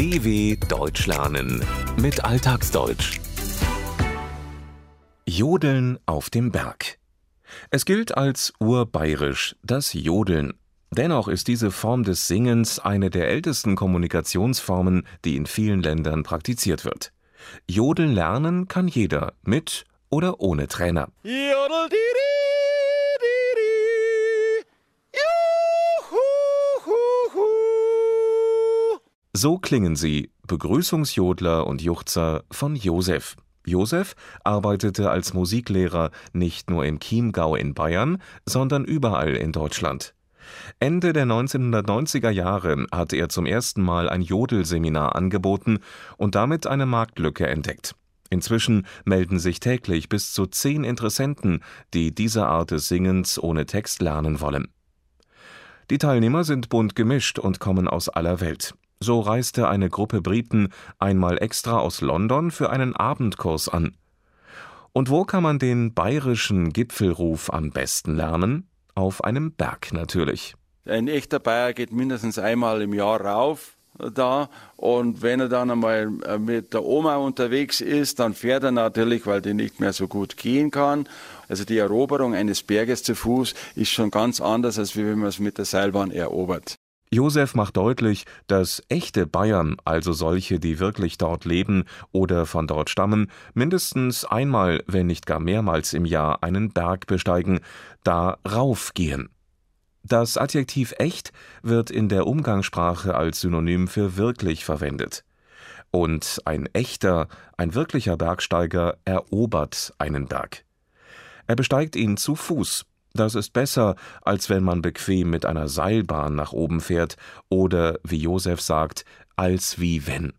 DW Deutsch lernen mit Alltagsdeutsch. Jodeln auf dem Berg. Es gilt als urbayerisch, das Jodeln. Dennoch ist diese Form des Singens eine der ältesten Kommunikationsformen, die in vielen Ländern praktiziert wird. Jodeln lernen kann jeder, mit oder ohne Trainer. Jodel, So klingen sie, Begrüßungsjodler und Juchzer von Josef. Josef arbeitete als Musiklehrer nicht nur im Chiemgau in Bayern, sondern überall in Deutschland. Ende der 1990er Jahre hatte er zum ersten Mal ein Jodelseminar angeboten und damit eine Marktlücke entdeckt. Inzwischen melden sich täglich bis zu zehn Interessenten, die diese Art des Singens ohne Text lernen wollen. Die Teilnehmer sind bunt gemischt und kommen aus aller Welt. So reiste eine Gruppe Briten einmal extra aus London für einen Abendkurs an. Und wo kann man den bayerischen Gipfelruf am besten lernen? Auf einem Berg natürlich. Ein echter Bayer geht mindestens einmal im Jahr rauf da und wenn er dann einmal äh, mit der Oma unterwegs ist, dann fährt er natürlich, weil die nicht mehr so gut gehen kann. Also die Eroberung eines Berges zu Fuß ist schon ganz anders, als wenn man es mit der Seilbahn erobert. Josef macht deutlich, dass echte Bayern, also solche, die wirklich dort leben oder von dort stammen, mindestens einmal, wenn nicht gar mehrmals im Jahr einen Berg besteigen, da raufgehen. Das Adjektiv echt wird in der Umgangssprache als Synonym für wirklich verwendet. Und ein echter, ein wirklicher Bergsteiger erobert einen Berg. Er besteigt ihn zu Fuß, das ist besser, als wenn man bequem mit einer Seilbahn nach oben fährt oder, wie Josef sagt, als wie wenn.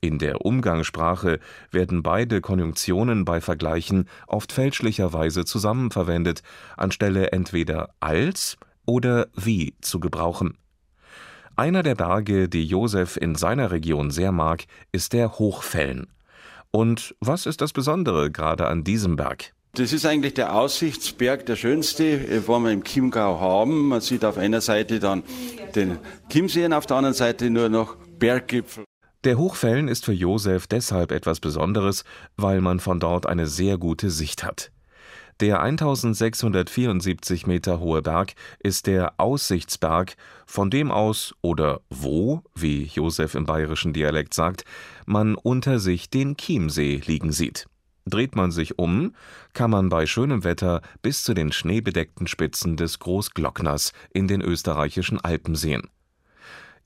In der Umgangssprache werden beide Konjunktionen bei Vergleichen oft fälschlicherweise zusammenverwendet, anstelle entweder als oder wie zu gebrauchen. Einer der Berge, die Josef in seiner Region sehr mag, ist der Hochfällen. Und was ist das Besondere gerade an diesem Berg? Das ist eigentlich der Aussichtsberg, der schönste, äh, wo wir im Chiemgau haben. Man sieht auf einer Seite dann den Chiemsee und auf der anderen Seite nur noch Berggipfel. Der Hochfällen ist für Josef deshalb etwas Besonderes, weil man von dort eine sehr gute Sicht hat. Der 1674 Meter hohe Berg ist der Aussichtsberg, von dem aus oder wo, wie Josef im bayerischen Dialekt sagt, man unter sich den Chiemsee liegen sieht. Dreht man sich um, kann man bei schönem Wetter bis zu den schneebedeckten Spitzen des Großglockners in den österreichischen Alpen sehen.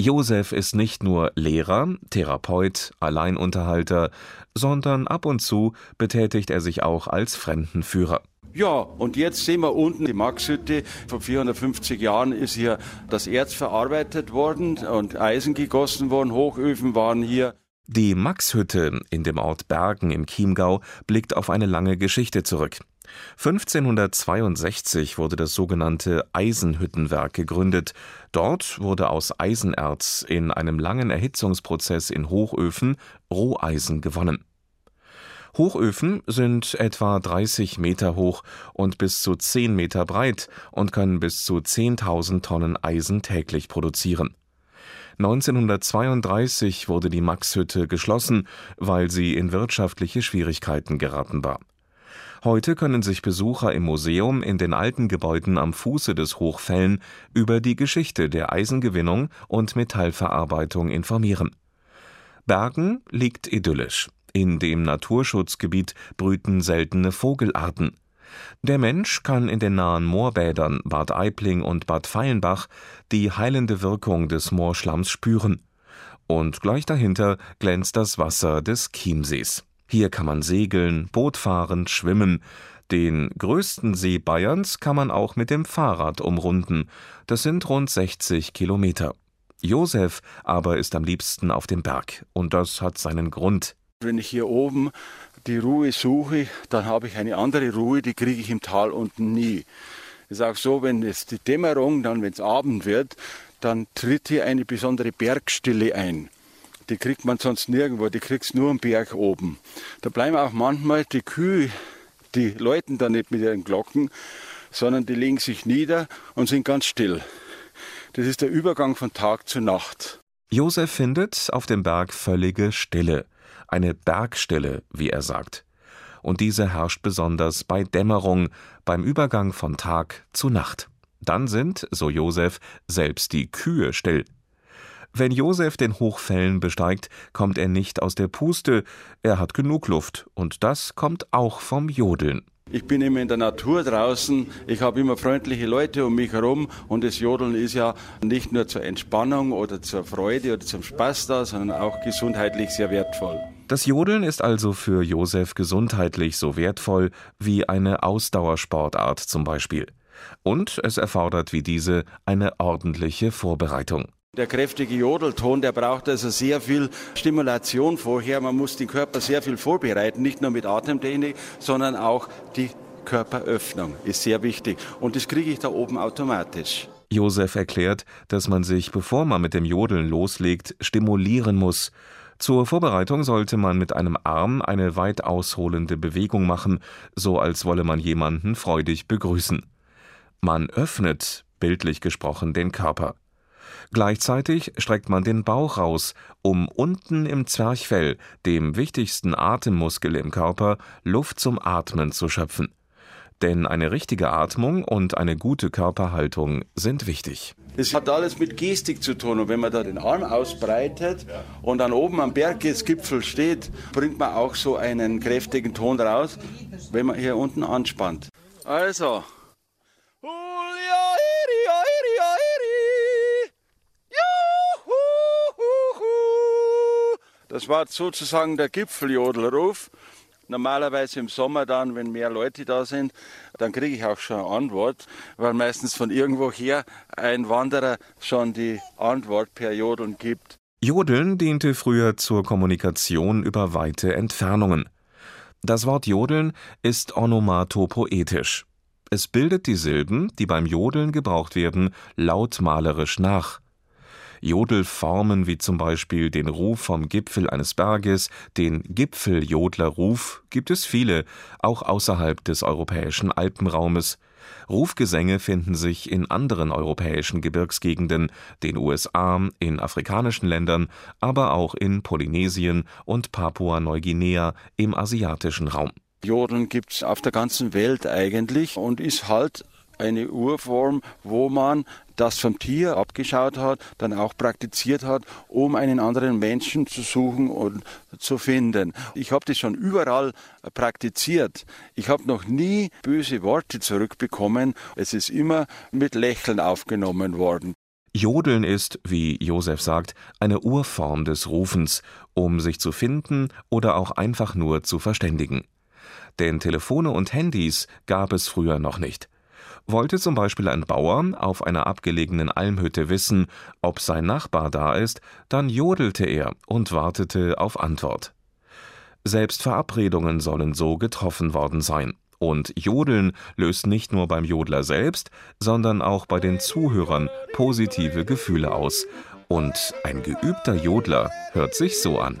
Josef ist nicht nur Lehrer, Therapeut, Alleinunterhalter, sondern ab und zu betätigt er sich auch als Fremdenführer. Ja, und jetzt sehen wir unten die Maxhütte. Vor 450 Jahren ist hier das Erz verarbeitet worden und Eisen gegossen worden. Hochöfen waren hier. Die Maxhütte in dem Ort Bergen im Chiemgau blickt auf eine lange Geschichte zurück. 1562 wurde das sogenannte Eisenhüttenwerk gegründet. Dort wurde aus Eisenerz in einem langen Erhitzungsprozess in Hochöfen Roheisen gewonnen. Hochöfen sind etwa 30 Meter hoch und bis zu 10 Meter breit und können bis zu 10.000 Tonnen Eisen täglich produzieren 1932 wurde die Maxhütte geschlossen, weil sie in wirtschaftliche Schwierigkeiten geraten war. Heute können sich Besucher im Museum in den alten Gebäuden am Fuße des Hochfällen über die Geschichte der Eisengewinnung und Metallverarbeitung informieren. Bergen liegt idyllisch. In dem Naturschutzgebiet brüten seltene Vogelarten. Der Mensch kann in den nahen Moorbädern Bad Aibling und Bad Feilenbach die heilende Wirkung des Moorschlamms spüren. Und gleich dahinter glänzt das Wasser des Chiemsees. Hier kann man segeln, Boot fahren, schwimmen. Den größten See Bayerns kann man auch mit dem Fahrrad umrunden. Das sind rund 60 Kilometer. Josef aber ist am liebsten auf dem Berg. Und das hat seinen Grund. Wenn ich hier oben die Ruhe suche, dann habe ich eine andere Ruhe, die kriege ich im Tal unten nie. Es ist auch so, wenn es die Dämmerung, dann wenn es Abend wird, dann tritt hier eine besondere Bergstille ein. Die kriegt man sonst nirgendwo, die kriegst nur am Berg oben. Da bleiben auch manchmal die Kühe, die läuten da nicht mit ihren Glocken, sondern die legen sich nieder und sind ganz still. Das ist der Übergang von Tag zu Nacht. Josef findet auf dem Berg völlige Stille, eine Bergstille, wie er sagt. Und diese herrscht besonders bei Dämmerung, beim Übergang von Tag zu Nacht. Dann sind, so Josef, selbst die Kühe still. Wenn Josef den Hochfällen besteigt, kommt er nicht aus der Puste, er hat genug Luft, und das kommt auch vom Jodeln. Ich bin immer in der Natur draußen, ich habe immer freundliche Leute um mich herum und das Jodeln ist ja nicht nur zur Entspannung oder zur Freude oder zum Spaß da, sondern auch gesundheitlich sehr wertvoll. Das Jodeln ist also für Josef gesundheitlich so wertvoll wie eine Ausdauersportart zum Beispiel. Und es erfordert wie diese eine ordentliche Vorbereitung. Der kräftige Jodelton, der braucht also sehr viel Stimulation vorher. Man muss den Körper sehr viel vorbereiten, nicht nur mit Atemtechnik, sondern auch die Körperöffnung ist sehr wichtig. Und das kriege ich da oben automatisch. Josef erklärt, dass man sich, bevor man mit dem Jodeln loslegt, stimulieren muss. Zur Vorbereitung sollte man mit einem Arm eine weit ausholende Bewegung machen, so als wolle man jemanden freudig begrüßen. Man öffnet, bildlich gesprochen, den Körper. Gleichzeitig streckt man den Bauch raus, um unten im Zwerchfell, dem wichtigsten Atemmuskel im Körper, Luft zum Atmen zu schöpfen. Denn eine richtige Atmung und eine gute Körperhaltung sind wichtig. Es hat alles mit Gestik zu tun. Und wenn man da den Arm ausbreitet und dann oben am Bergesgipfel steht, bringt man auch so einen kräftigen Ton raus, wenn man hier unten anspannt. Also. Das war sozusagen der Gipfeljodelruf. Normalerweise im Sommer dann, wenn mehr Leute da sind, dann kriege ich auch schon eine Antwort, weil meistens von irgendwoher ein Wanderer schon die Antwort per Jodeln gibt. Jodeln diente früher zur Kommunikation über weite Entfernungen. Das Wort Jodeln ist onomatopoetisch. Es bildet die Silben, die beim Jodeln gebraucht werden, lautmalerisch nach. Jodelformen wie zum Beispiel den Ruf vom Gipfel eines Berges, den Gipfeljodlerruf, gibt es viele, auch außerhalb des europäischen Alpenraumes. Rufgesänge finden sich in anderen europäischen Gebirgsgegenden, den USA, in afrikanischen Ländern, aber auch in Polynesien und Papua-Neuguinea im asiatischen Raum. Jodeln gibt es auf der ganzen Welt eigentlich und ist halt eine Urform, wo man das vom Tier abgeschaut hat, dann auch praktiziert hat, um einen anderen Menschen zu suchen und zu finden. Ich habe das schon überall praktiziert. Ich habe noch nie böse Worte zurückbekommen. Es ist immer mit Lächeln aufgenommen worden. Jodeln ist, wie Josef sagt, eine Urform des Rufens, um sich zu finden oder auch einfach nur zu verständigen. Denn Telefone und Handys gab es früher noch nicht. Wollte zum Beispiel ein Bauer auf einer abgelegenen Almhütte wissen, ob sein Nachbar da ist, dann jodelte er und wartete auf Antwort. Selbst Verabredungen sollen so getroffen worden sein. Und Jodeln löst nicht nur beim Jodler selbst, sondern auch bei den Zuhörern positive Gefühle aus. Und ein geübter Jodler hört sich so an.